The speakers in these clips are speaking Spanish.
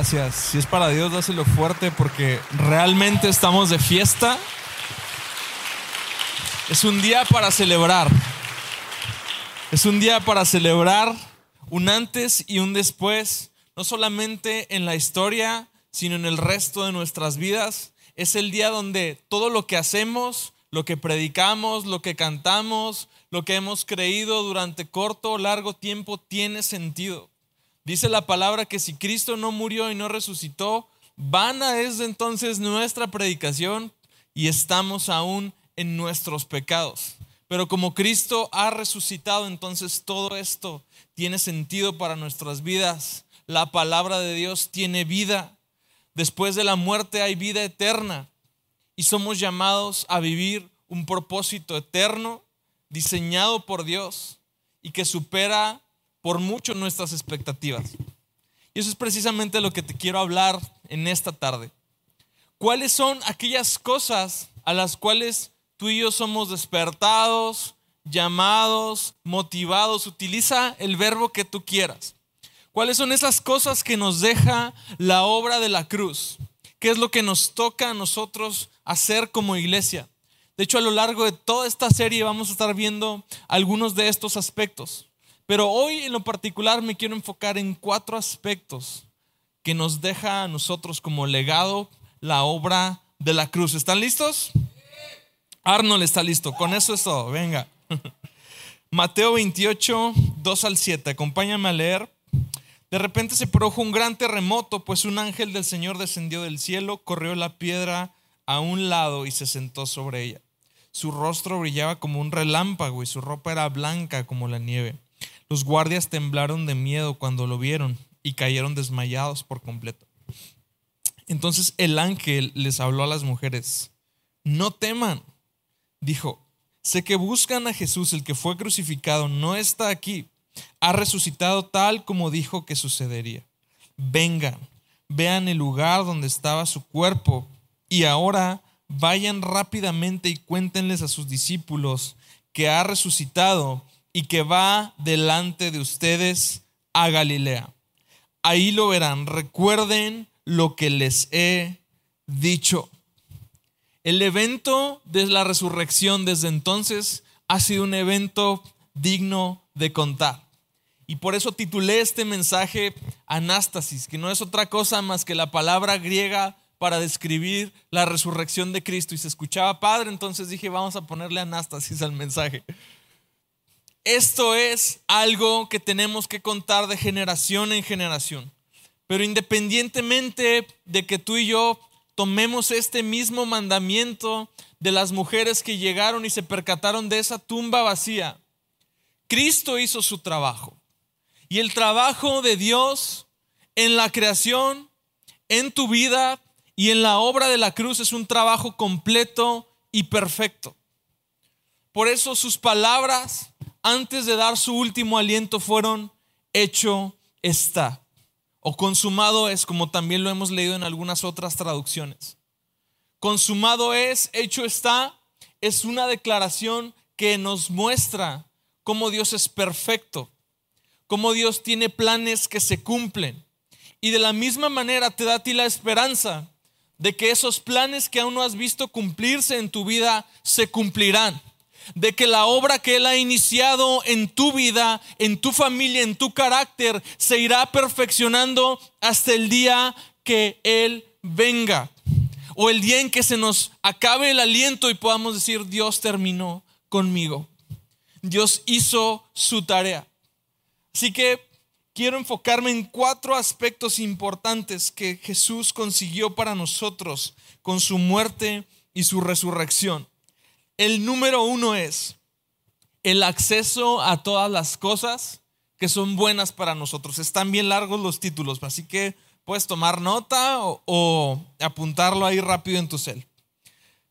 Gracias. Si es para Dios, dáselo fuerte porque realmente estamos de fiesta. Es un día para celebrar. Es un día para celebrar un antes y un después, no solamente en la historia, sino en el resto de nuestras vidas. Es el día donde todo lo que hacemos, lo que predicamos, lo que cantamos, lo que hemos creído durante corto o largo tiempo tiene sentido. Dice la palabra que si Cristo no murió y no resucitó, vana es entonces nuestra predicación y estamos aún en nuestros pecados. Pero como Cristo ha resucitado, entonces todo esto tiene sentido para nuestras vidas. La palabra de Dios tiene vida. Después de la muerte hay vida eterna y somos llamados a vivir un propósito eterno diseñado por Dios y que supera por mucho nuestras expectativas. Y eso es precisamente lo que te quiero hablar en esta tarde. ¿Cuáles son aquellas cosas a las cuales tú y yo somos despertados, llamados, motivados? Utiliza el verbo que tú quieras. ¿Cuáles son esas cosas que nos deja la obra de la cruz? ¿Qué es lo que nos toca a nosotros hacer como iglesia? De hecho, a lo largo de toda esta serie vamos a estar viendo algunos de estos aspectos. Pero hoy en lo particular me quiero enfocar en cuatro aspectos que nos deja a nosotros como legado la obra de la cruz. ¿Están listos? Arnold está listo. Con eso es todo. Venga. Mateo 28, 2 al 7. Acompáñame a leer. De repente se produjo un gran terremoto, pues un ángel del Señor descendió del cielo, corrió la piedra a un lado y se sentó sobre ella. Su rostro brillaba como un relámpago y su ropa era blanca como la nieve. Los guardias temblaron de miedo cuando lo vieron y cayeron desmayados por completo. Entonces el ángel les habló a las mujeres, no teman, dijo, sé que buscan a Jesús, el que fue crucificado, no está aquí, ha resucitado tal como dijo que sucedería. Vengan, vean el lugar donde estaba su cuerpo y ahora vayan rápidamente y cuéntenles a sus discípulos que ha resucitado y que va delante de ustedes a Galilea. Ahí lo verán. Recuerden lo que les he dicho. El evento de la resurrección desde entonces ha sido un evento digno de contar. Y por eso titulé este mensaje Anástasis, que no es otra cosa más que la palabra griega para describir la resurrección de Cristo. Y se escuchaba padre, entonces dije, vamos a ponerle Anástasis al mensaje. Esto es algo que tenemos que contar de generación en generación. Pero independientemente de que tú y yo tomemos este mismo mandamiento de las mujeres que llegaron y se percataron de esa tumba vacía, Cristo hizo su trabajo. Y el trabajo de Dios en la creación, en tu vida y en la obra de la cruz es un trabajo completo y perfecto. Por eso sus palabras antes de dar su último aliento fueron, hecho está. O consumado es, como también lo hemos leído en algunas otras traducciones. Consumado es, hecho está, es una declaración que nos muestra cómo Dios es perfecto, cómo Dios tiene planes que se cumplen. Y de la misma manera te da a ti la esperanza de que esos planes que aún no has visto cumplirse en tu vida se cumplirán de que la obra que Él ha iniciado en tu vida, en tu familia, en tu carácter, se irá perfeccionando hasta el día que Él venga. O el día en que se nos acabe el aliento y podamos decir, Dios terminó conmigo. Dios hizo su tarea. Así que quiero enfocarme en cuatro aspectos importantes que Jesús consiguió para nosotros con su muerte y su resurrección. El número uno es el acceso a todas las cosas que son buenas para nosotros. Están bien largos los títulos, así que puedes tomar nota o, apuntarlo ahí rápido en tu cel.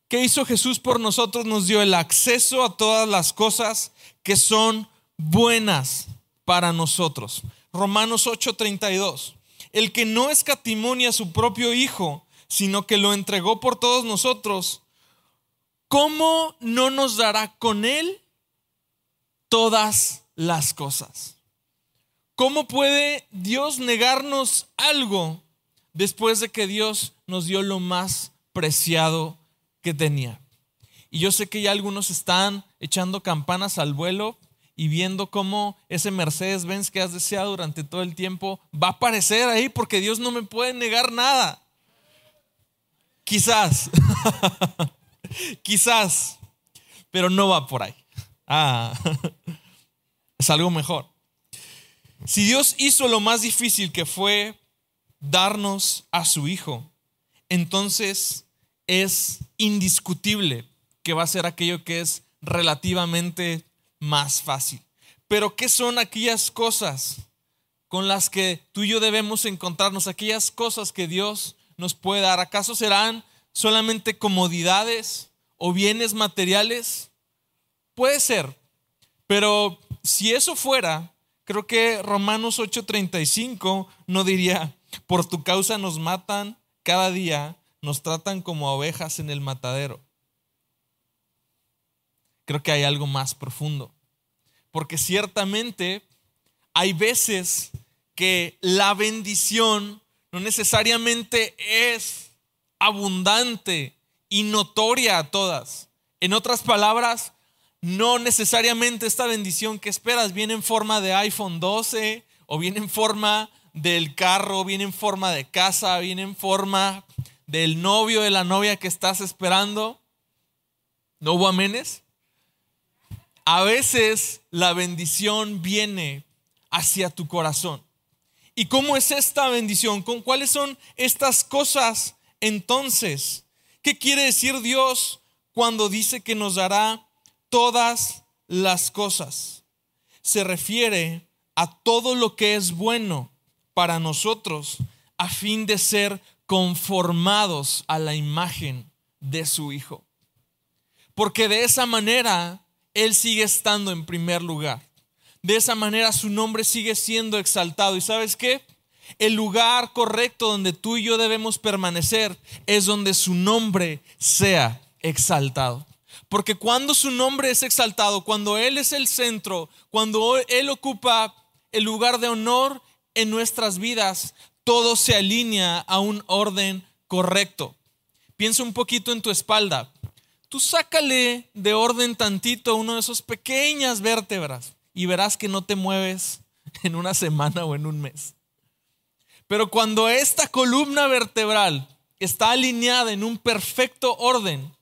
¿Qué hizo Jesús por nosotros? Nos dio el acceso a todas las cosas que son buenas para nosotros. Romanos 8:32. El que no escatimonia a su propio Hijo, sino que lo entregó por todos nosotros, ¿cómo no nos dará con Él todas las cosas? ¿Cómo puede Dios negarnos algo después de que Dios nos dio lo más preciado que tenía. Y yo sé que ya algunos están echando campanas al vuelo y viendo cómo ese Mercedes-Benz que has deseado durante todo el tiempo va a aparecer ahí porque Dios no me puede negar nada. Quizás, quizás, pero no va por ahí. Ah, es algo mejor. Si Dios hizo lo más difícil que fue darnos a su Hijo, entonces es indiscutible que va a ser aquello que es relativamente más fácil. Pero ¿qué son aquellas cosas con las que tú y yo debemos encontrarnos? Aquellas cosas que Dios nos puede dar. ¿Acaso serán solamente comodidades o bienes materiales? Puede ser. Pero si eso fuera, creo que Romanos 8:35 no diría, por tu causa nos matan cada día, nos tratan como ovejas en el matadero. Creo que hay algo más profundo. Porque ciertamente hay veces que la bendición no necesariamente es abundante y notoria a todas. En otras palabras, no necesariamente esta bendición que esperas viene en forma de iPhone 12 o viene en forma del carro, viene en forma de casa, viene en forma del novio, de la novia que estás esperando. ¿No hubo amenes? A veces la bendición viene hacia tu corazón. ¿Y cómo es esta bendición? ¿Con cuáles son estas cosas entonces? ¿Qué quiere decir Dios cuando dice que nos dará todas las cosas? Se refiere a todo lo que es bueno para nosotros a fin de ser conformados a la imagen de su Hijo. Porque de esa manera Él sigue estando en primer lugar. De esa manera su nombre sigue siendo exaltado. ¿Y sabes qué? El lugar correcto donde tú y yo debemos permanecer es donde su nombre sea exaltado. Porque cuando su nombre es exaltado, cuando Él es el centro, cuando Él ocupa el lugar de honor en nuestras vidas, todo se alinea a un orden correcto. Piensa un poquito en tu espalda. Tú sácale de orden tantito uno de esos pequeñas vértebras y verás que no te mueves en una semana o en un mes. Pero cuando esta columna vertebral está alineada en un perfecto orden,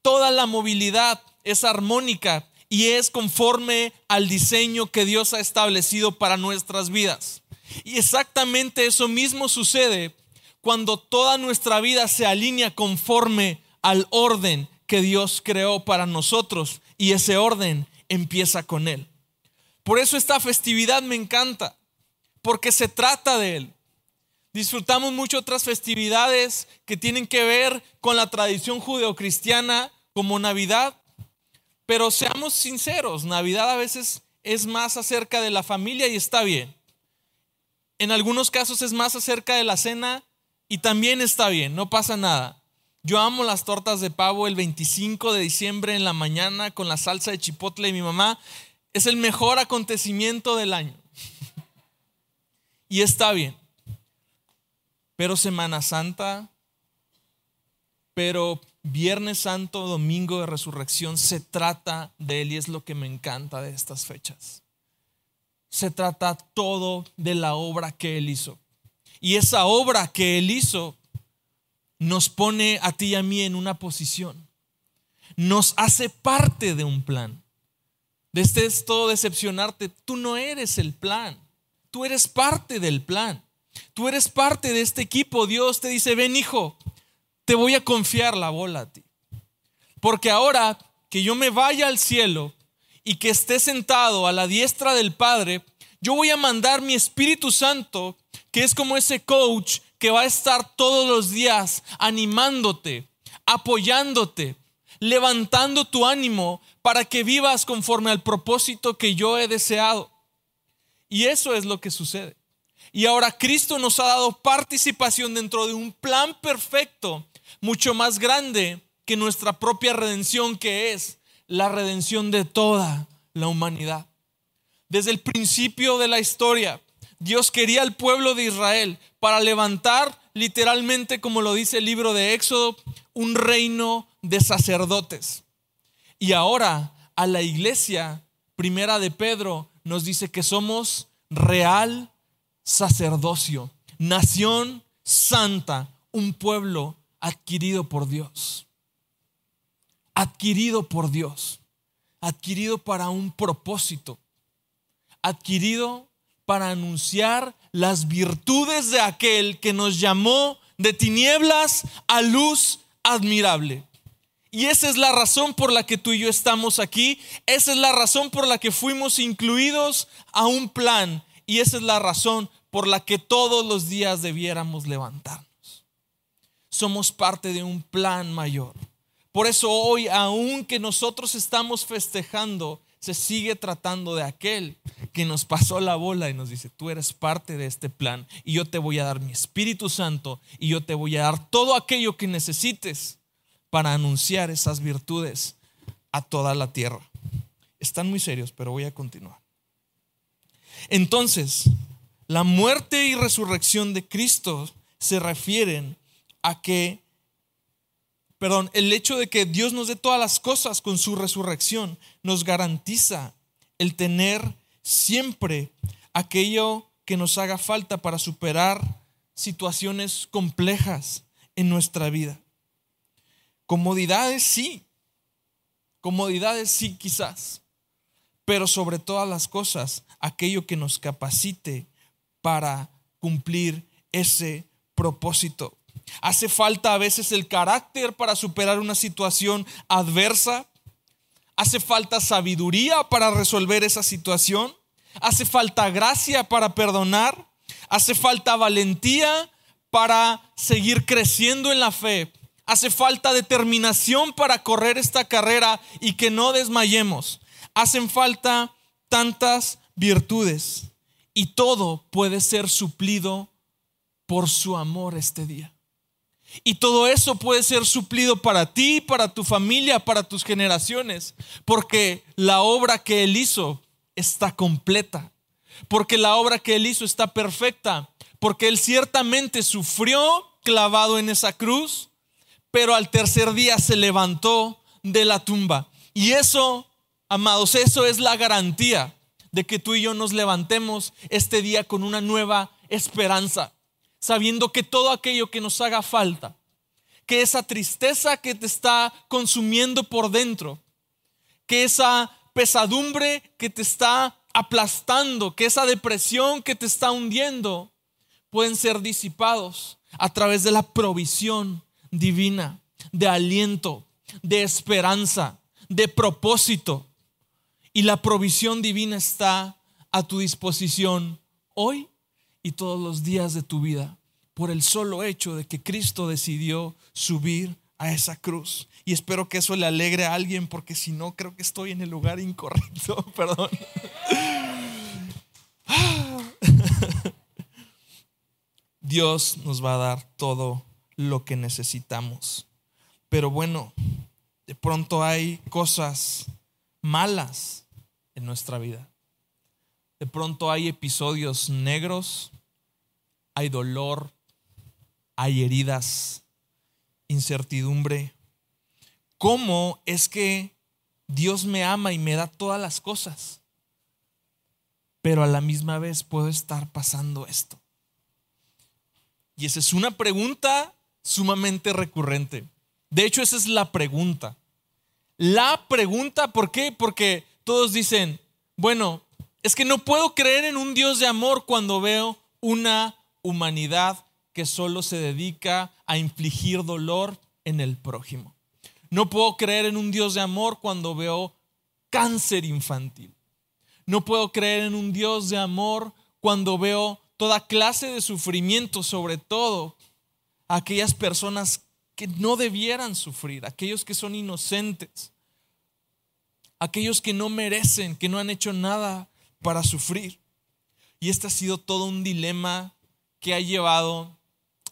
toda la movilidad es armónica y es conforme al diseño que Dios ha establecido para nuestras vidas. Y exactamente eso mismo sucede cuando toda nuestra vida se alinea conforme al orden que Dios creó para nosotros y ese orden empieza con Él. Por eso esta festividad me encanta, porque se trata de Él. Disfrutamos mucho otras festividades que tienen que ver con la tradición judeocristiana como Navidad, pero seamos sinceros, Navidad a veces es más acerca de la familia y está bien. En algunos casos es más acerca de la cena y también está bien, no pasa nada. Yo amo las tortas de pavo el 25 de diciembre en la mañana con la salsa de chipotle y mi mamá. Es el mejor acontecimiento del año. y está bien. Pero Semana Santa, pero Viernes Santo, Domingo de Resurrección, se trata de Él y es lo que me encanta de estas fechas. Se trata todo de la obra que Él hizo. Y esa obra que Él hizo nos pone a ti y a mí en una posición. Nos hace parte de un plan. Desde esto decepcionarte, tú no eres el plan. Tú eres parte del plan. Tú eres parte de este equipo. Dios te dice, ven hijo, te voy a confiar la bola a ti. Porque ahora que yo me vaya al cielo y que esté sentado a la diestra del Padre, yo voy a mandar mi Espíritu Santo, que es como ese coach que va a estar todos los días animándote, apoyándote, levantando tu ánimo para que vivas conforme al propósito que yo he deseado. Y eso es lo que sucede. Y ahora Cristo nos ha dado participación dentro de un plan perfecto mucho más grande que nuestra propia redención, que es la redención de toda la humanidad. Desde el principio de la historia, Dios quería al pueblo de Israel para levantar literalmente, como lo dice el libro de Éxodo, un reino de sacerdotes. Y ahora a la iglesia primera de Pedro nos dice que somos real sacerdocio, nación santa, un pueblo adquirido por Dios. Adquirido por Dios. Adquirido para un propósito. Adquirido para anunciar las virtudes de aquel que nos llamó de tinieblas a luz admirable. Y esa es la razón por la que tú y yo estamos aquí. Esa es la razón por la que fuimos incluidos a un plan. Y esa es la razón por la que todos los días debiéramos levantarnos. Somos parte de un plan mayor. Por eso hoy, aunque nosotros estamos festejando, se sigue tratando de aquel que nos pasó la bola y nos dice, tú eres parte de este plan y yo te voy a dar mi Espíritu Santo y yo te voy a dar todo aquello que necesites para anunciar esas virtudes a toda la tierra. Están muy serios, pero voy a continuar. Entonces, la muerte y resurrección de Cristo se refieren a que, perdón, el hecho de que Dios nos dé todas las cosas con su resurrección nos garantiza el tener siempre aquello que nos haga falta para superar situaciones complejas en nuestra vida. Comodidades sí, comodidades sí quizás, pero sobre todas las cosas, aquello que nos capacite para cumplir ese propósito. Hace falta a veces el carácter para superar una situación adversa. Hace falta sabiduría para resolver esa situación. Hace falta gracia para perdonar. Hace falta valentía para seguir creciendo en la fe. Hace falta determinación para correr esta carrera y que no desmayemos. Hacen falta tantas virtudes y todo puede ser suplido por su amor este día. Y todo eso puede ser suplido para ti, para tu familia, para tus generaciones, porque la obra que Él hizo está completa, porque la obra que Él hizo está perfecta, porque Él ciertamente sufrió clavado en esa cruz, pero al tercer día se levantó de la tumba. Y eso, amados, eso es la garantía de que tú y yo nos levantemos este día con una nueva esperanza, sabiendo que todo aquello que nos haga falta, que esa tristeza que te está consumiendo por dentro, que esa pesadumbre que te está aplastando, que esa depresión que te está hundiendo, pueden ser disipados a través de la provisión divina, de aliento, de esperanza, de propósito. Y la provisión divina está a tu disposición hoy y todos los días de tu vida por el solo hecho de que Cristo decidió subir a esa cruz. Y espero que eso le alegre a alguien porque si no creo que estoy en el lugar incorrecto, perdón. Dios nos va a dar todo lo que necesitamos. Pero bueno, de pronto hay cosas malas en nuestra vida. De pronto hay episodios negros, hay dolor, hay heridas, incertidumbre. ¿Cómo es que Dios me ama y me da todas las cosas? Pero a la misma vez puedo estar pasando esto. Y esa es una pregunta sumamente recurrente. De hecho, esa es la pregunta. La pregunta, ¿por qué? Porque todos dicen, bueno, es que no puedo creer en un Dios de amor cuando veo una humanidad que solo se dedica a infligir dolor en el prójimo. No puedo creer en un Dios de amor cuando veo cáncer infantil. No puedo creer en un Dios de amor cuando veo toda clase de sufrimiento, sobre todo aquellas personas que no debieran sufrir, aquellos que son inocentes, aquellos que no merecen, que no han hecho nada para sufrir. Y este ha sido todo un dilema que ha llevado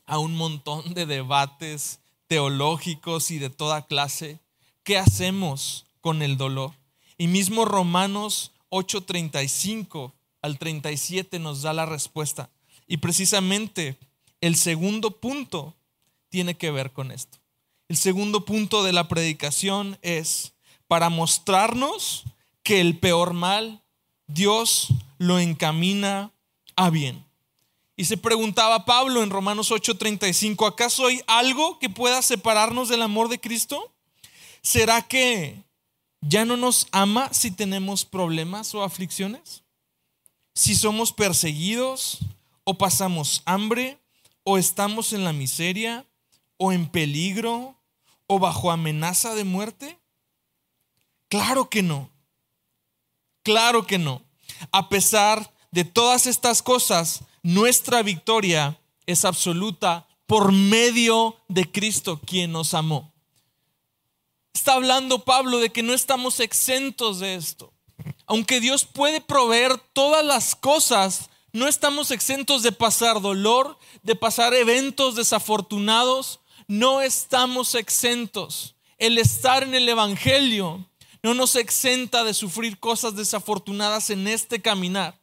a un montón de debates teológicos y de toda clase. ¿Qué hacemos con el dolor? Y mismo Romanos 8:35 al 37 nos da la respuesta. Y precisamente el segundo punto tiene que ver con esto. El segundo punto de la predicación es para mostrarnos que el peor mal Dios lo encamina a bien. Y se preguntaba Pablo en Romanos 8:35, ¿acaso hay algo que pueda separarnos del amor de Cristo? ¿Será que ya no nos ama si tenemos problemas o aflicciones? Si somos perseguidos o pasamos hambre o estamos en la miseria o en peligro o bajo amenaza de muerte? Claro que no. Claro que no. A pesar de todas estas cosas, nuestra victoria es absoluta por medio de Cristo quien nos amó. Está hablando Pablo de que no estamos exentos de esto. Aunque Dios puede proveer todas las cosas, no estamos exentos de pasar dolor, de pasar eventos desafortunados, no estamos exentos. El estar en el Evangelio no nos exenta de sufrir cosas desafortunadas en este caminar,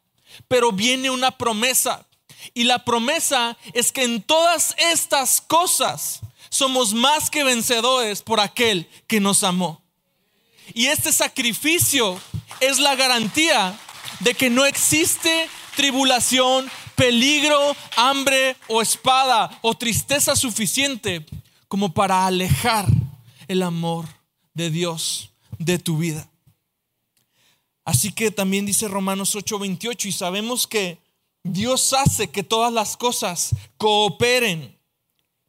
pero viene una promesa. Y la promesa es que en todas estas cosas somos más que vencedores por aquel que nos amó. Y este sacrificio es la garantía de que no existe tribulación, peligro, hambre o espada o tristeza suficiente como para alejar el amor de Dios de tu vida. Así que también dice Romanos 8:28 y sabemos que Dios hace que todas las cosas cooperen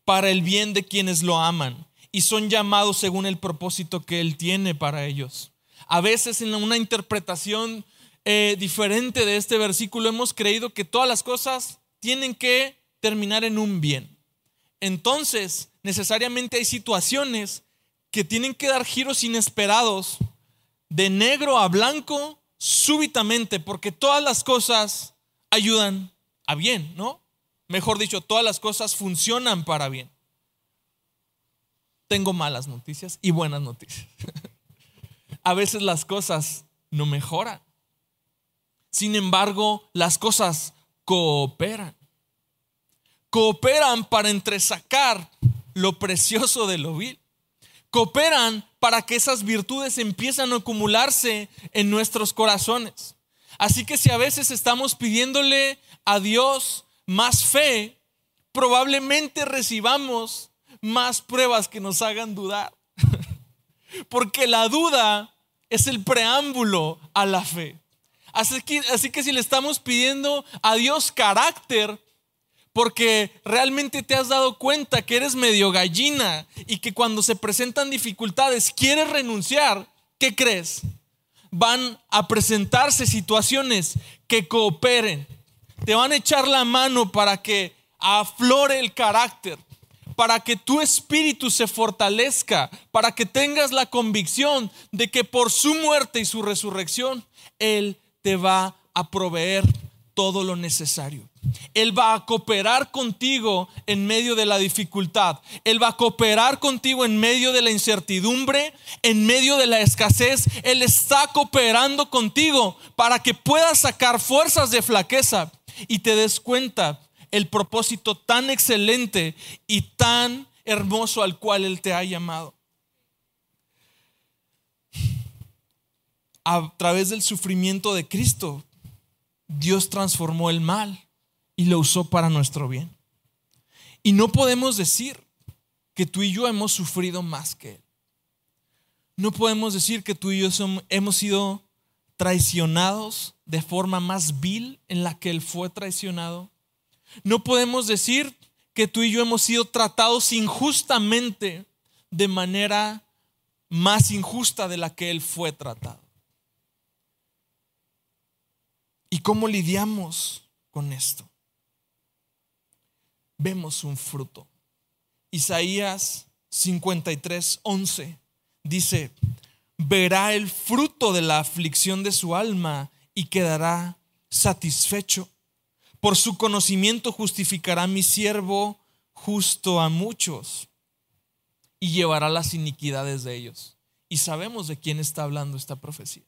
para el bien de quienes lo aman y son llamados según el propósito que Él tiene para ellos. A veces en una interpretación eh, diferente de este versículo hemos creído que todas las cosas tienen que terminar en un bien. Entonces, necesariamente hay situaciones que tienen que dar giros inesperados de negro a blanco súbitamente, porque todas las cosas ayudan a bien, ¿no? Mejor dicho, todas las cosas funcionan para bien. Tengo malas noticias y buenas noticias. a veces las cosas no mejoran. Sin embargo, las cosas cooperan. Cooperan para entresacar lo precioso de lo vil. Cooperan para que esas virtudes empiezan a acumularse en nuestros corazones. Así que si a veces estamos pidiéndole a Dios más fe, probablemente recibamos más pruebas que nos hagan dudar. Porque la duda es el preámbulo a la fe. Así que, así que si le estamos pidiendo a Dios carácter, porque realmente te has dado cuenta que eres medio gallina y que cuando se presentan dificultades quieres renunciar, ¿qué crees? Van a presentarse situaciones que cooperen. Te van a echar la mano para que aflore el carácter, para que tu espíritu se fortalezca, para que tengas la convicción de que por su muerte y su resurrección, Él te va a proveer todo lo necesario. Él va a cooperar contigo en medio de la dificultad. Él va a cooperar contigo en medio de la incertidumbre, en medio de la escasez. Él está cooperando contigo para que puedas sacar fuerzas de flaqueza y te des cuenta el propósito tan excelente y tan hermoso al cual Él te ha llamado. A través del sufrimiento de Cristo, Dios transformó el mal y lo usó para nuestro bien. Y no podemos decir que tú y yo hemos sufrido más que Él. No podemos decir que tú y yo hemos sido traicionados de forma más vil en la que Él fue traicionado. No podemos decir que tú y yo hemos sido tratados injustamente de manera más injusta de la que Él fue tratado. ¿Y cómo lidiamos con esto? Vemos un fruto. Isaías 53, 11 dice, verá el fruto de la aflicción de su alma y quedará satisfecho. Por su conocimiento justificará mi siervo justo a muchos y llevará las iniquidades de ellos. Y sabemos de quién está hablando esta profecía.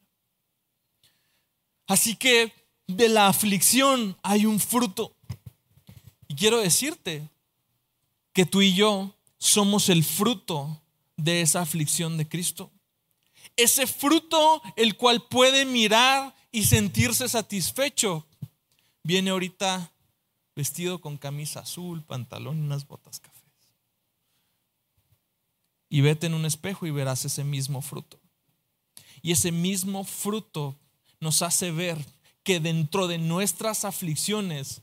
Así que de la aflicción hay un fruto. Y quiero decirte que tú y yo somos el fruto de esa aflicción de Cristo. Ese fruto el cual puede mirar y sentirse satisfecho. Viene ahorita vestido con camisa azul, pantalón y unas botas cafés. Y vete en un espejo y verás ese mismo fruto. Y ese mismo fruto nos hace ver que dentro de nuestras aflicciones,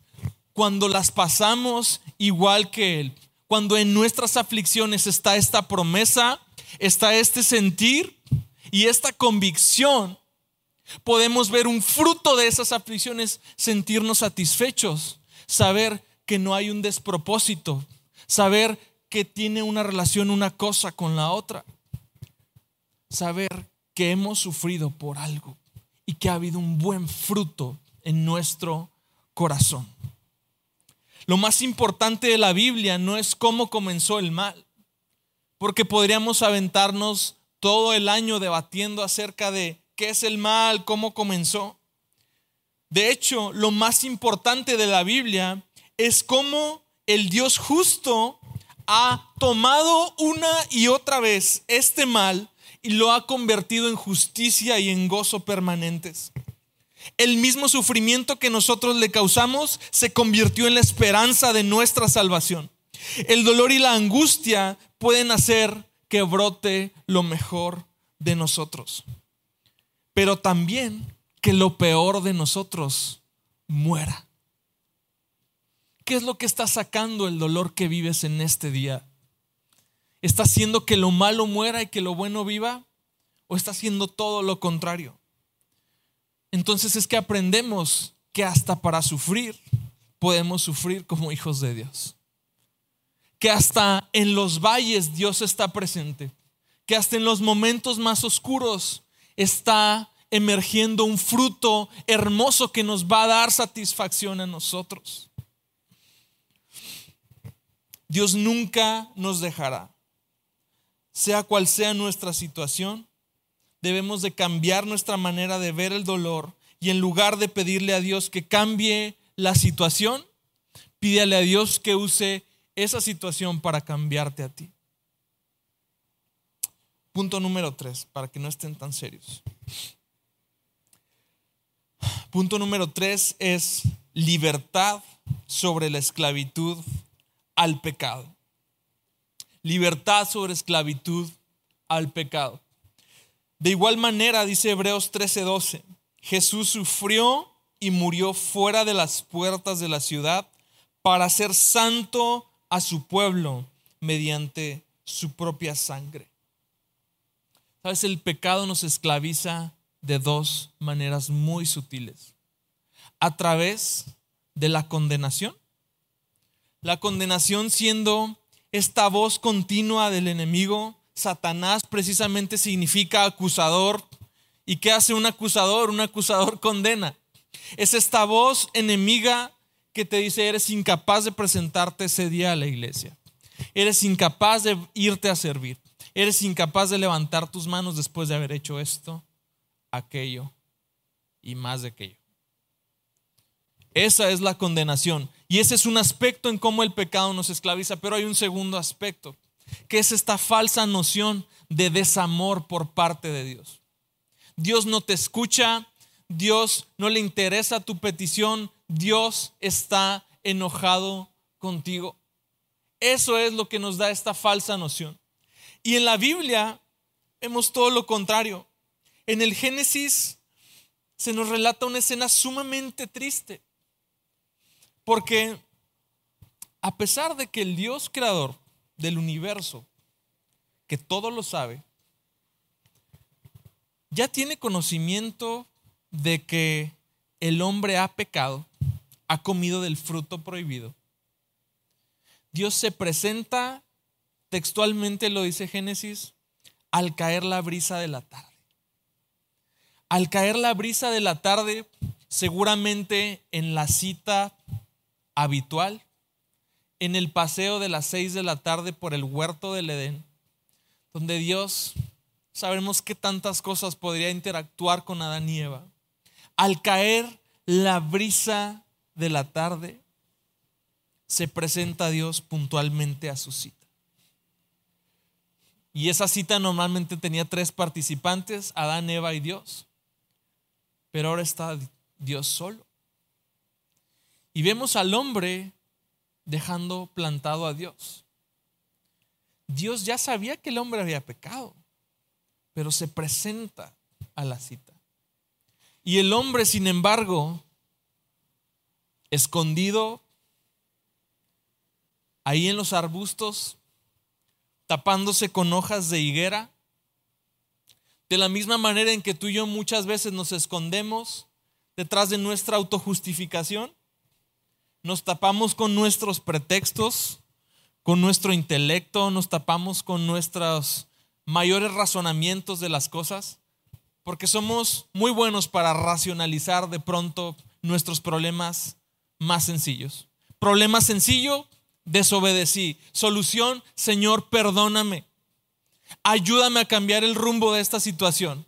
cuando las pasamos igual que Él, cuando en nuestras aflicciones está esta promesa, está este sentir y esta convicción, podemos ver un fruto de esas aflicciones, sentirnos satisfechos, saber que no hay un despropósito, saber que tiene una relación una cosa con la otra, saber que hemos sufrido por algo y que ha habido un buen fruto en nuestro corazón. Lo más importante de la Biblia no es cómo comenzó el mal, porque podríamos aventarnos todo el año debatiendo acerca de qué es el mal, cómo comenzó. De hecho, lo más importante de la Biblia es cómo el Dios justo ha tomado una y otra vez este mal y lo ha convertido en justicia y en gozo permanentes. El mismo sufrimiento que nosotros le causamos se convirtió en la esperanza de nuestra salvación. El dolor y la angustia pueden hacer que brote lo mejor de nosotros, pero también que lo peor de nosotros muera. ¿Qué es lo que está sacando el dolor que vives en este día? ¿Está haciendo que lo malo muera y que lo bueno viva? ¿O está haciendo todo lo contrario? Entonces es que aprendemos que hasta para sufrir podemos sufrir como hijos de Dios. Que hasta en los valles Dios está presente. Que hasta en los momentos más oscuros está emergiendo un fruto hermoso que nos va a dar satisfacción a nosotros. Dios nunca nos dejará. Sea cual sea nuestra situación, debemos de cambiar nuestra manera de ver el dolor y en lugar de pedirle a Dios que cambie la situación, pídele a Dios que use esa situación para cambiarte a ti. Punto número tres, para que no estén tan serios. Punto número tres es libertad sobre la esclavitud al pecado. Libertad sobre esclavitud al pecado. De igual manera, dice Hebreos 13:12, Jesús sufrió y murió fuera de las puertas de la ciudad para ser santo a su pueblo mediante su propia sangre. Sabes, el pecado nos esclaviza de dos maneras muy sutiles. A través de la condenación. La condenación siendo esta voz continua del enemigo Satanás precisamente significa acusador. ¿Y qué hace un acusador? Un acusador condena. Es esta voz enemiga que te dice, eres incapaz de presentarte ese día a la iglesia. Eres incapaz de irte a servir. Eres incapaz de levantar tus manos después de haber hecho esto, aquello y más de aquello. Esa es la condenación. Y ese es un aspecto en cómo el pecado nos esclaviza. Pero hay un segundo aspecto que es esta falsa noción de desamor por parte de Dios. Dios no te escucha, Dios no le interesa tu petición, Dios está enojado contigo. Eso es lo que nos da esta falsa noción. Y en la Biblia vemos todo lo contrario. En el Génesis se nos relata una escena sumamente triste. Porque a pesar de que el Dios creador del universo, que todo lo sabe, ya tiene conocimiento de que el hombre ha pecado, ha comido del fruto prohibido. Dios se presenta, textualmente lo dice Génesis, al caer la brisa de la tarde. Al caer la brisa de la tarde, seguramente en la cita habitual, en el paseo de las seis de la tarde por el huerto del Edén, donde Dios, sabemos que tantas cosas podría interactuar con Adán y Eva. Al caer la brisa de la tarde, se presenta a Dios puntualmente a su cita. Y esa cita normalmente tenía tres participantes, Adán, Eva y Dios. Pero ahora está Dios solo. Y vemos al hombre dejando plantado a Dios. Dios ya sabía que el hombre había pecado, pero se presenta a la cita. Y el hombre, sin embargo, escondido ahí en los arbustos, tapándose con hojas de higuera, de la misma manera en que tú y yo muchas veces nos escondemos detrás de nuestra autojustificación, nos tapamos con nuestros pretextos, con nuestro intelecto, nos tapamos con nuestros mayores razonamientos de las cosas, porque somos muy buenos para racionalizar de pronto nuestros problemas más sencillos. Problema sencillo, desobedecí. Solución, Señor, perdóname. Ayúdame a cambiar el rumbo de esta situación.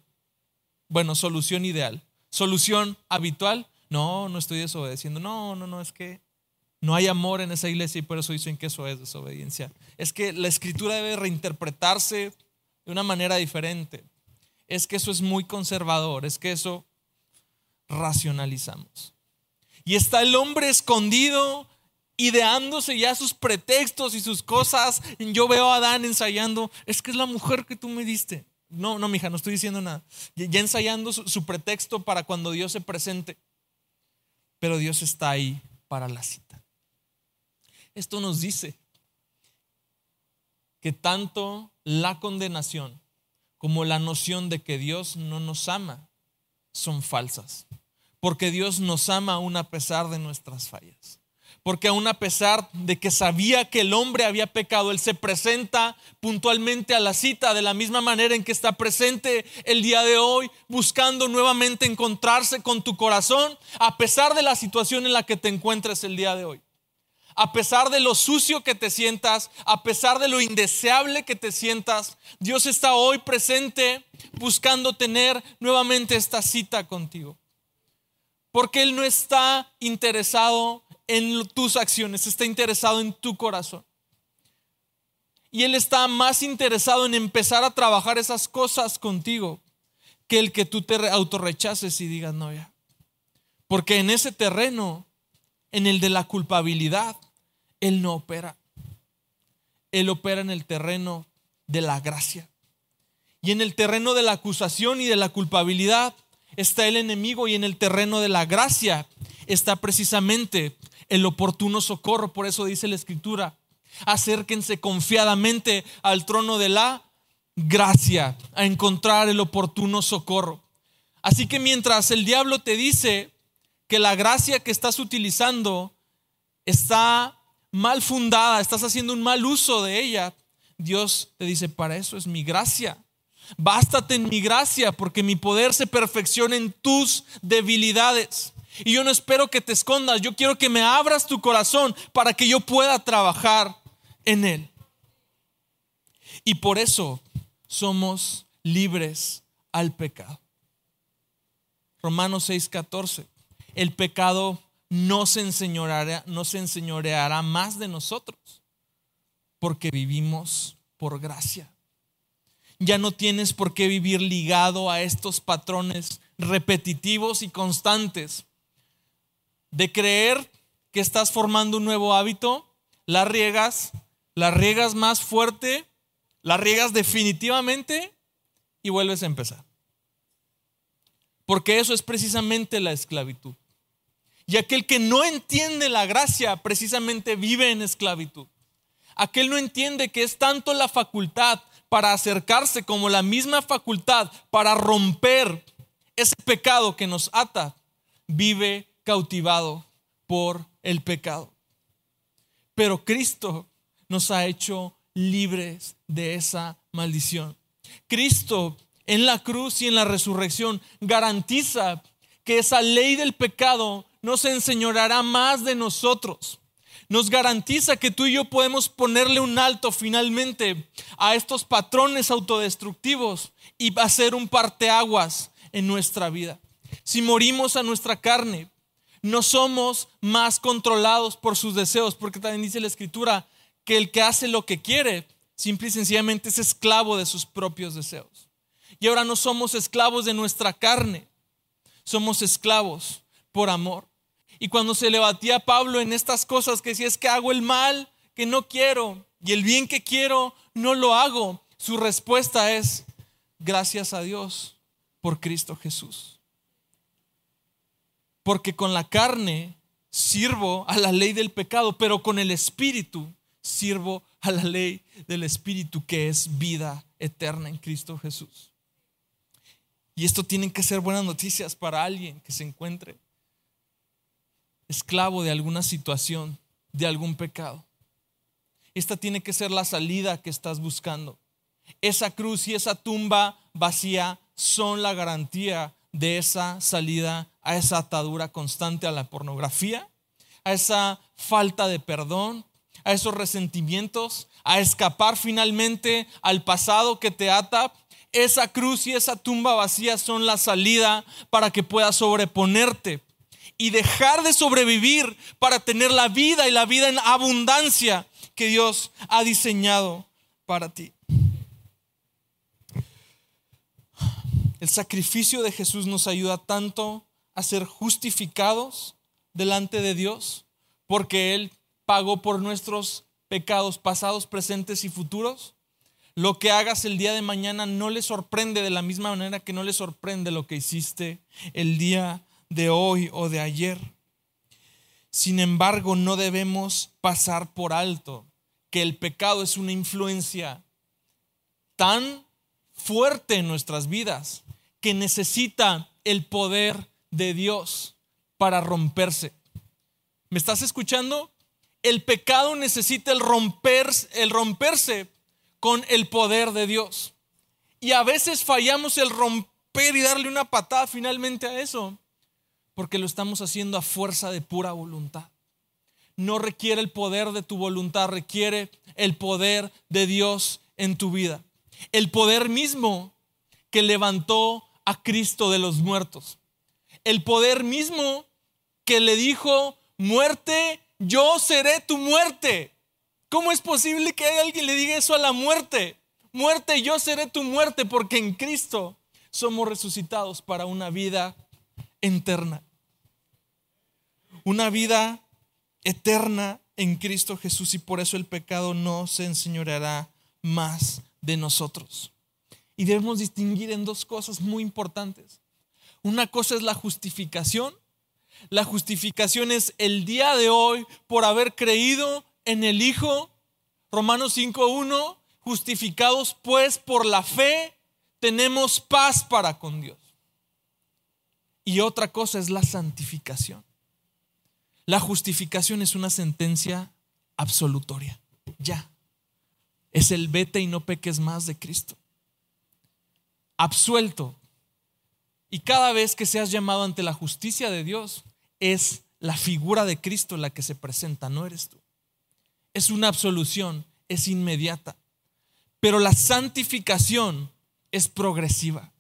Bueno, solución ideal. Solución habitual, no, no estoy desobedeciendo. No, no, no, es que no hay amor en esa iglesia y por eso dicen que eso es desobediencia. Es que la escritura debe reinterpretarse de una manera diferente. Es que eso es muy conservador, es que eso racionalizamos. Y está el hombre escondido, ideándose ya sus pretextos y sus cosas. Yo veo a Adán ensayando, es que es la mujer que tú me diste. No, no, mija, no estoy diciendo nada. Ya ensayando su pretexto para cuando Dios se presente. Pero Dios está ahí para la cita. Esto nos dice que tanto la condenación como la noción de que Dios no nos ama son falsas. Porque Dios nos ama aún a pesar de nuestras fallas. Porque aún a pesar de que sabía que el hombre había pecado, Él se presenta puntualmente a la cita de la misma manera en que está presente el día de hoy, buscando nuevamente encontrarse con tu corazón, a pesar de la situación en la que te encuentres el día de hoy a pesar de lo sucio que te sientas, a pesar de lo indeseable que te sientas, Dios está hoy presente buscando tener nuevamente esta cita contigo. Porque Él no está interesado en tus acciones, está interesado en tu corazón. Y Él está más interesado en empezar a trabajar esas cosas contigo que el que tú te autorrechaces y digas, no, ya. Porque en ese terreno, en el de la culpabilidad, él no opera. Él opera en el terreno de la gracia. Y en el terreno de la acusación y de la culpabilidad está el enemigo y en el terreno de la gracia está precisamente el oportuno socorro. Por eso dice la escritura, acérquense confiadamente al trono de la gracia a encontrar el oportuno socorro. Así que mientras el diablo te dice que la gracia que estás utilizando está mal fundada, estás haciendo un mal uso de ella, Dios te dice, para eso es mi gracia. Bástate en mi gracia, porque mi poder se perfecciona en tus debilidades. Y yo no espero que te escondas, yo quiero que me abras tu corazón para que yo pueda trabajar en él. Y por eso somos libres al pecado. Romanos 6:14. El pecado no se enseñoreará, no se enseñoreará más de nosotros, porque vivimos por gracia. Ya no tienes por qué vivir ligado a estos patrones repetitivos y constantes de creer que estás formando un nuevo hábito, la riegas, la riegas más fuerte, la riegas definitivamente y vuelves a empezar. Porque eso es precisamente la esclavitud. Y aquel que no entiende la gracia precisamente vive en esclavitud. Aquel no entiende que es tanto la facultad para acercarse como la misma facultad para romper ese pecado que nos ata, vive cautivado por el pecado. Pero Cristo nos ha hecho libres de esa maldición. Cristo en la cruz y en la resurrección garantiza que esa ley del pecado no se enseñoreará más de nosotros. Nos garantiza que tú y yo podemos ponerle un alto finalmente a estos patrones autodestructivos y hacer un parteaguas en nuestra vida. Si morimos a nuestra carne, No somos más controlados por sus deseos, porque también dice la escritura que el que hace lo que quiere, simple y sencillamente es esclavo de sus propios deseos. Y ahora no somos esclavos de nuestra carne, somos esclavos por amor. Y cuando se le batía a Pablo en estas cosas, que si es que hago el mal que no quiero y el bien que quiero, no lo hago, su respuesta es, gracias a Dios por Cristo Jesús. Porque con la carne sirvo a la ley del pecado, pero con el Espíritu sirvo a la ley del Espíritu que es vida eterna en Cristo Jesús. Y esto tienen que ser buenas noticias para alguien que se encuentre esclavo de alguna situación, de algún pecado. Esta tiene que ser la salida que estás buscando. Esa cruz y esa tumba vacía son la garantía de esa salida a esa atadura constante a la pornografía, a esa falta de perdón, a esos resentimientos, a escapar finalmente al pasado que te ata. Esa cruz y esa tumba vacía son la salida para que puedas sobreponerte y dejar de sobrevivir para tener la vida y la vida en abundancia que Dios ha diseñado para ti. El sacrificio de Jesús nos ayuda tanto a ser justificados delante de Dios, porque Él pagó por nuestros pecados pasados, presentes y futuros. Lo que hagas el día de mañana no le sorprende de la misma manera que no le sorprende lo que hiciste el día de hoy o de ayer. Sin embargo, no debemos pasar por alto que el pecado es una influencia tan fuerte en nuestras vidas que necesita el poder de Dios para romperse. ¿Me estás escuchando? El pecado necesita el, romper, el romperse con el poder de Dios. Y a veces fallamos el romper y darle una patada finalmente a eso porque lo estamos haciendo a fuerza de pura voluntad. No requiere el poder de tu voluntad, requiere el poder de Dios en tu vida. El poder mismo que levantó a Cristo de los muertos. El poder mismo que le dijo, muerte, yo seré tu muerte. ¿Cómo es posible que alguien le diga eso a la muerte? Muerte, yo seré tu muerte, porque en Cristo somos resucitados para una vida eterna una vida eterna en Cristo Jesús y por eso el pecado no se enseñoreará más de nosotros. Y debemos distinguir en dos cosas muy importantes. Una cosa es la justificación. La justificación es el día de hoy por haber creído en el Hijo. Romanos 5.1, justificados pues por la fe, tenemos paz para con Dios. Y otra cosa es la santificación. La justificación es una sentencia absolutoria. Ya. Es el vete y no peques más de Cristo. Absuelto. Y cada vez que seas llamado ante la justicia de Dios, es la figura de Cristo la que se presenta, no eres tú. Es una absolución, es inmediata. Pero la santificación es progresiva.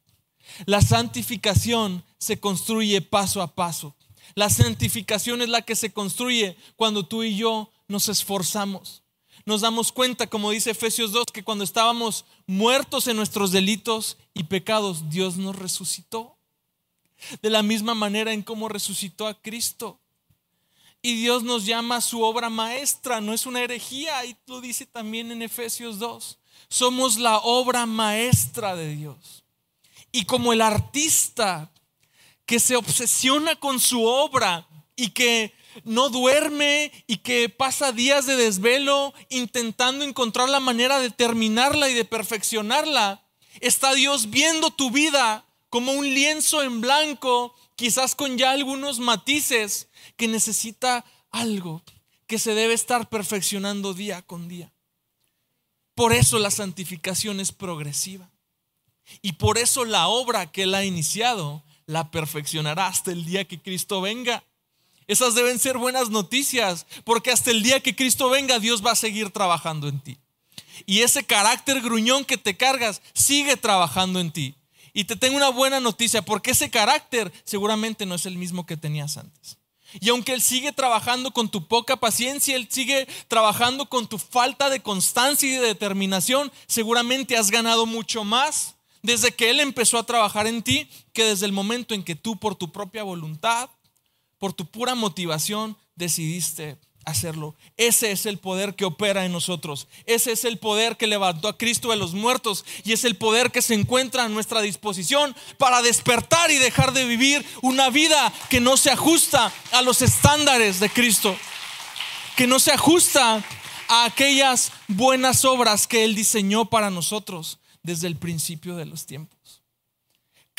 La santificación se construye paso a paso. La santificación es la que se construye cuando tú y yo nos esforzamos. Nos damos cuenta, como dice Efesios 2, que cuando estábamos muertos en nuestros delitos y pecados, Dios nos resucitó. De la misma manera en cómo resucitó a Cristo. Y Dios nos llama su obra maestra, no es una herejía, y lo dice también en Efesios 2. Somos la obra maestra de Dios. Y como el artista que se obsesiona con su obra y que no duerme y que pasa días de desvelo intentando encontrar la manera de terminarla y de perfeccionarla. Está Dios viendo tu vida como un lienzo en blanco, quizás con ya algunos matices, que necesita algo que se debe estar perfeccionando día con día. Por eso la santificación es progresiva. Y por eso la obra que Él ha iniciado la perfeccionará hasta el día que Cristo venga. Esas deben ser buenas noticias, porque hasta el día que Cristo venga Dios va a seguir trabajando en ti. Y ese carácter gruñón que te cargas sigue trabajando en ti. Y te tengo una buena noticia, porque ese carácter seguramente no es el mismo que tenías antes. Y aunque Él sigue trabajando con tu poca paciencia, Él sigue trabajando con tu falta de constancia y de determinación, seguramente has ganado mucho más desde que Él empezó a trabajar en ti que desde el momento en que tú por tu propia voluntad, por tu pura motivación, decidiste hacerlo. Ese es el poder que opera en nosotros. Ese es el poder que levantó a Cristo de los muertos y es el poder que se encuentra a nuestra disposición para despertar y dejar de vivir una vida que no se ajusta a los estándares de Cristo, que no se ajusta a aquellas buenas obras que Él diseñó para nosotros desde el principio de los tiempos.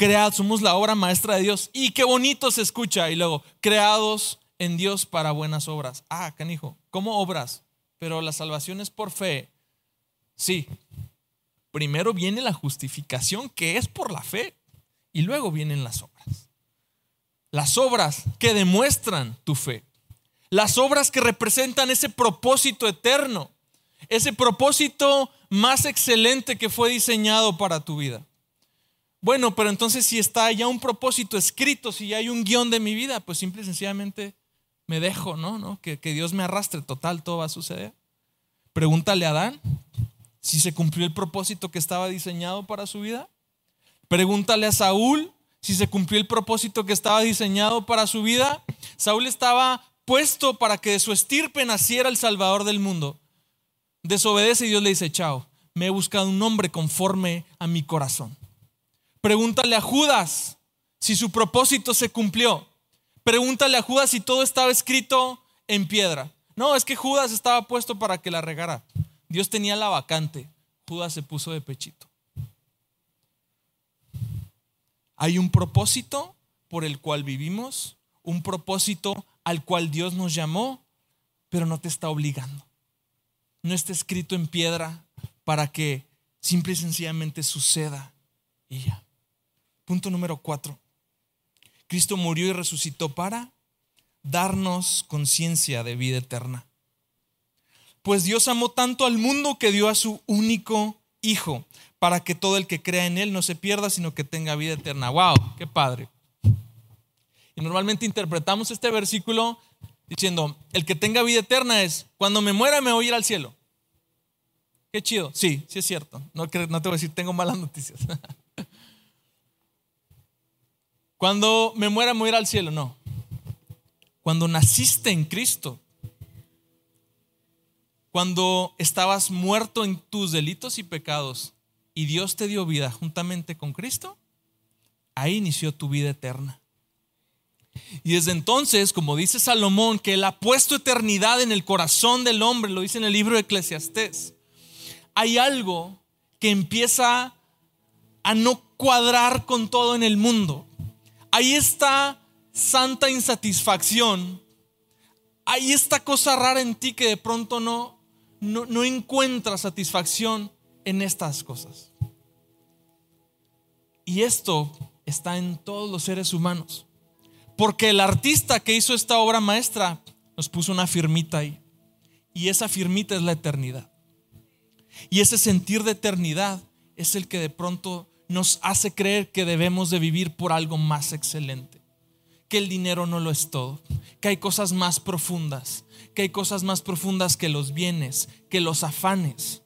Creados, somos la obra maestra de Dios y qué bonito se escucha y luego creados en Dios para buenas obras. Ah, canijo, ¿cómo obras? Pero la salvación es por fe. Sí. Primero viene la justificación que es por la fe y luego vienen las obras. Las obras que demuestran tu fe. Las obras que representan ese propósito eterno. Ese propósito más excelente que fue diseñado para tu vida. Bueno, pero entonces si está ya un propósito escrito, si ya hay un guion de mi vida, pues simple y sencillamente me dejo, ¿no? ¿no? Que, que Dios me arrastre, total, todo va a suceder. Pregúntale a Adán si se cumplió el propósito que estaba diseñado para su vida. Pregúntale a Saúl si se cumplió el propósito que estaba diseñado para su vida. Saúl estaba puesto para que de su estirpe naciera el Salvador del mundo. Desobedece y Dios le dice, chao, me he buscado un hombre conforme a mi corazón. Pregúntale a Judas si su propósito se cumplió. Pregúntale a Judas si todo estaba escrito en piedra. No, es que Judas estaba puesto para que la regara. Dios tenía la vacante. Judas se puso de pechito. Hay un propósito por el cual vivimos, un propósito al cual Dios nos llamó, pero no te está obligando. No está escrito en piedra para que simple y sencillamente suceda y ya. Punto número cuatro. Cristo murió y resucitó para darnos conciencia de vida eterna. Pues Dios amó tanto al mundo que dio a su único Hijo, para que todo el que crea en Él no se pierda, sino que tenga vida eterna. ¡Wow! ¡Qué padre! Y normalmente interpretamos este versículo diciendo, el que tenga vida eterna es, cuando me muera me voy a ir al cielo. Qué chido. Sí, sí es cierto. No, te voy a decir, tengo malas noticias. Cuando me muera, me voy al cielo. No. Cuando naciste en Cristo, cuando estabas muerto en tus delitos y pecados y Dios te dio vida juntamente con Cristo, ahí inició tu vida eterna. Y desde entonces, como dice Salomón, que Él ha puesto eternidad en el corazón del hombre, lo dice en el libro de Eclesiastés, hay algo que empieza a no cuadrar con todo en el mundo hay esta santa insatisfacción, hay esta cosa rara en ti que de pronto no, no, no encuentras satisfacción en estas cosas. Y esto está en todos los seres humanos. Porque el artista que hizo esta obra maestra nos puso una firmita ahí. Y esa firmita es la eternidad. Y ese sentir de eternidad es el que de pronto nos hace creer que debemos de vivir por algo más excelente, que el dinero no lo es todo, que hay cosas más profundas, que hay cosas más profundas que los bienes, que los afanes.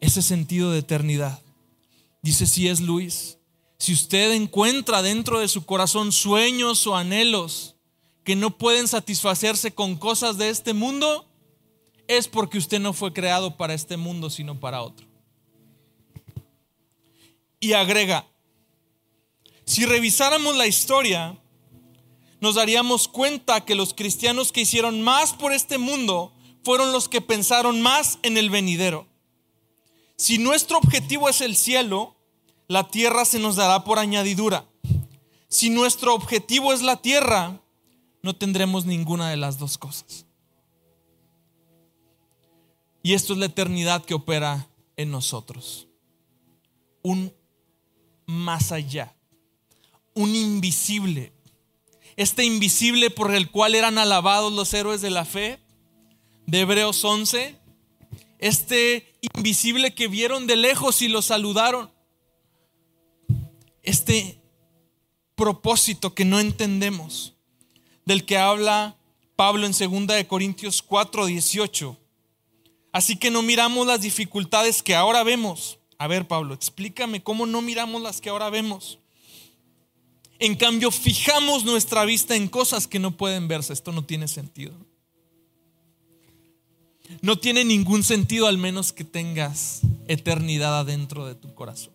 Ese sentido de eternidad. Dice si es Luis, si usted encuentra dentro de su corazón sueños o anhelos que no pueden satisfacerse con cosas de este mundo, es porque usted no fue creado para este mundo, sino para otro y agrega, si revisáramos la historia, nos daríamos cuenta que los cristianos que hicieron más por este mundo fueron los que pensaron más en el venidero. Si nuestro objetivo es el cielo, la tierra se nos dará por añadidura. Si nuestro objetivo es la tierra, no tendremos ninguna de las dos cosas. Y esto es la eternidad que opera en nosotros. Un más allá, un invisible. Este invisible por el cual eran alabados los héroes de la fe, de Hebreos 11, este invisible que vieron de lejos y lo saludaron, este propósito que no entendemos, del que habla Pablo en 2 de Corintios 4, 18. Así que no miramos las dificultades que ahora vemos. A ver, Pablo, explícame cómo no miramos las que ahora vemos. En cambio, fijamos nuestra vista en cosas que no pueden verse. Esto no tiene sentido. No tiene ningún sentido al menos que tengas eternidad adentro de tu corazón.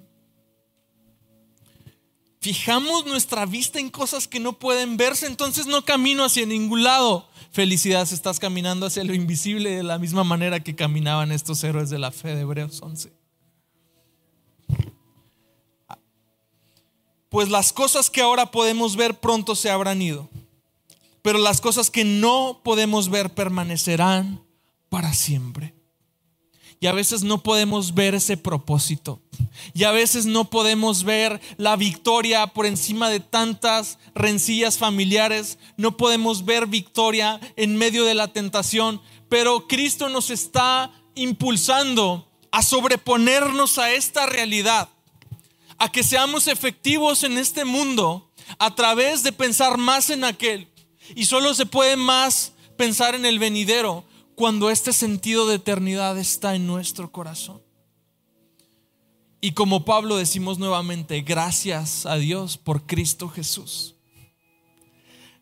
Fijamos nuestra vista en cosas que no pueden verse, entonces no camino hacia ningún lado. Felicidades, estás caminando hacia lo invisible de la misma manera que caminaban estos héroes de la fe de Hebreos 11. Pues las cosas que ahora podemos ver pronto se habrán ido, pero las cosas que no podemos ver permanecerán para siempre. Y a veces no podemos ver ese propósito. Y a veces no podemos ver la victoria por encima de tantas rencillas familiares. No podemos ver victoria en medio de la tentación. Pero Cristo nos está impulsando a sobreponernos a esta realidad. A que seamos efectivos en este mundo a través de pensar más en aquel. Y solo se puede más pensar en el venidero cuando este sentido de eternidad está en nuestro corazón. Y como Pablo decimos nuevamente, gracias a Dios por Cristo Jesús.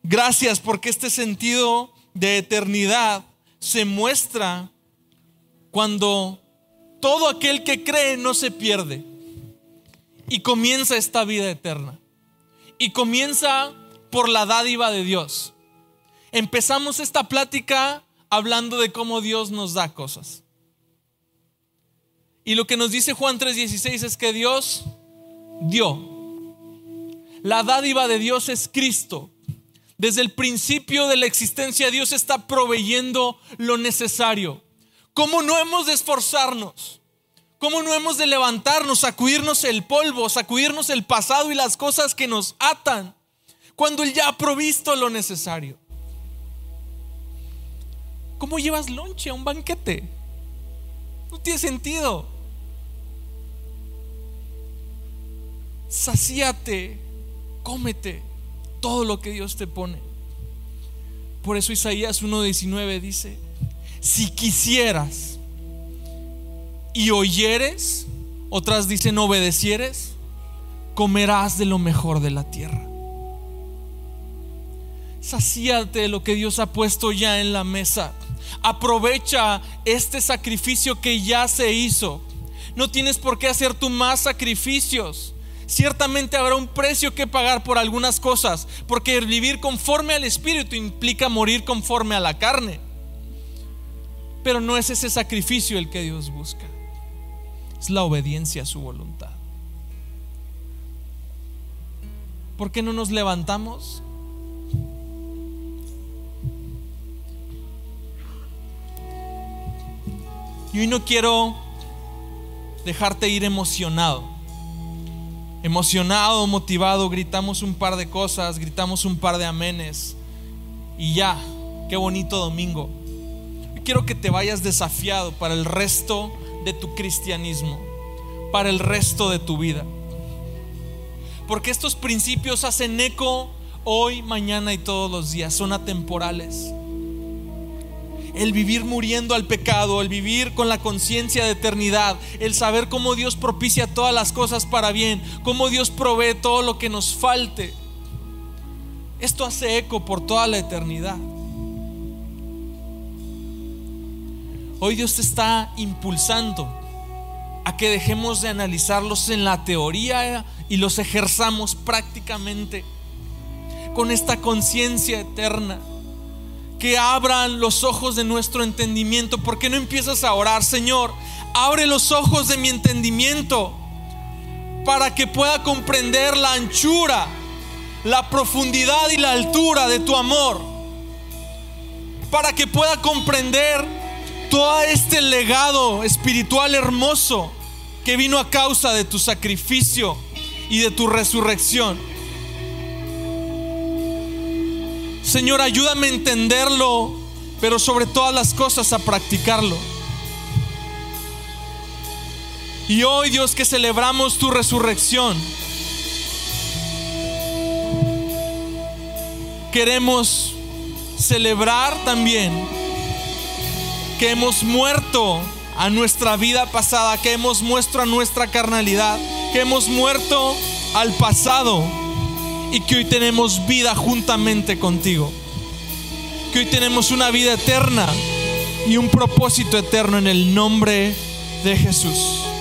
Gracias porque este sentido de eternidad se muestra cuando todo aquel que cree no se pierde y comienza esta vida eterna. Y comienza por la dádiva de Dios. Empezamos esta plática hablando de cómo Dios nos da cosas. Y lo que nos dice Juan 3:16 es que Dios dio. La dádiva de Dios es Cristo. Desde el principio de la existencia Dios está proveyendo lo necesario. ¿Cómo no hemos de esforzarnos? ¿Cómo no hemos de levantarnos, sacudirnos el polvo, sacudirnos el pasado y las cosas que nos atan cuando Él ya ha provisto lo necesario? ¿Cómo llevas lonche a un banquete? No tiene sentido. Sacíate, cómete todo lo que Dios te pone. Por eso Isaías 1.19 dice, si quisieras y oyeres, otras dicen obedecieres, comerás de lo mejor de la tierra. Sacíate de lo que Dios ha puesto ya en la mesa. Aprovecha este sacrificio que ya se hizo. No tienes por qué hacer tú más sacrificios. Ciertamente habrá un precio que pagar por algunas cosas, porque vivir conforme al Espíritu implica morir conforme a la carne. Pero no es ese sacrificio el que Dios busca, es la obediencia a su voluntad. ¿Por qué no nos levantamos Y hoy no quiero dejarte ir emocionado. Emocionado, motivado, gritamos un par de cosas, gritamos un par de amenes. Y ya, qué bonito domingo. quiero que te vayas desafiado para el resto de tu cristianismo, para el resto de tu vida. Porque estos principios hacen eco hoy, mañana y todos los días, son atemporales el vivir muriendo al pecado, el vivir con la conciencia de eternidad, el saber cómo Dios propicia todas las cosas para bien, cómo Dios provee todo lo que nos falte. Esto hace eco por toda la eternidad. Hoy Dios te está impulsando a que dejemos de analizarlos en la teoría y los ejerzamos prácticamente con esta conciencia eterna que abran los ojos de nuestro entendimiento. ¿Por qué no empiezas a orar, Señor? Abre los ojos de mi entendimiento para que pueda comprender la anchura, la profundidad y la altura de tu amor. Para que pueda comprender todo este legado espiritual hermoso que vino a causa de tu sacrificio y de tu resurrección. Señor, ayúdame a entenderlo, pero sobre todas las cosas a practicarlo. Y hoy, Dios, que celebramos tu resurrección, queremos celebrar también que hemos muerto a nuestra vida pasada, que hemos muerto a nuestra carnalidad, que hemos muerto al pasado y que hoy tenemos vida juntamente contigo. Que hoy tenemos una vida eterna y un propósito eterno en el nombre de Jesús.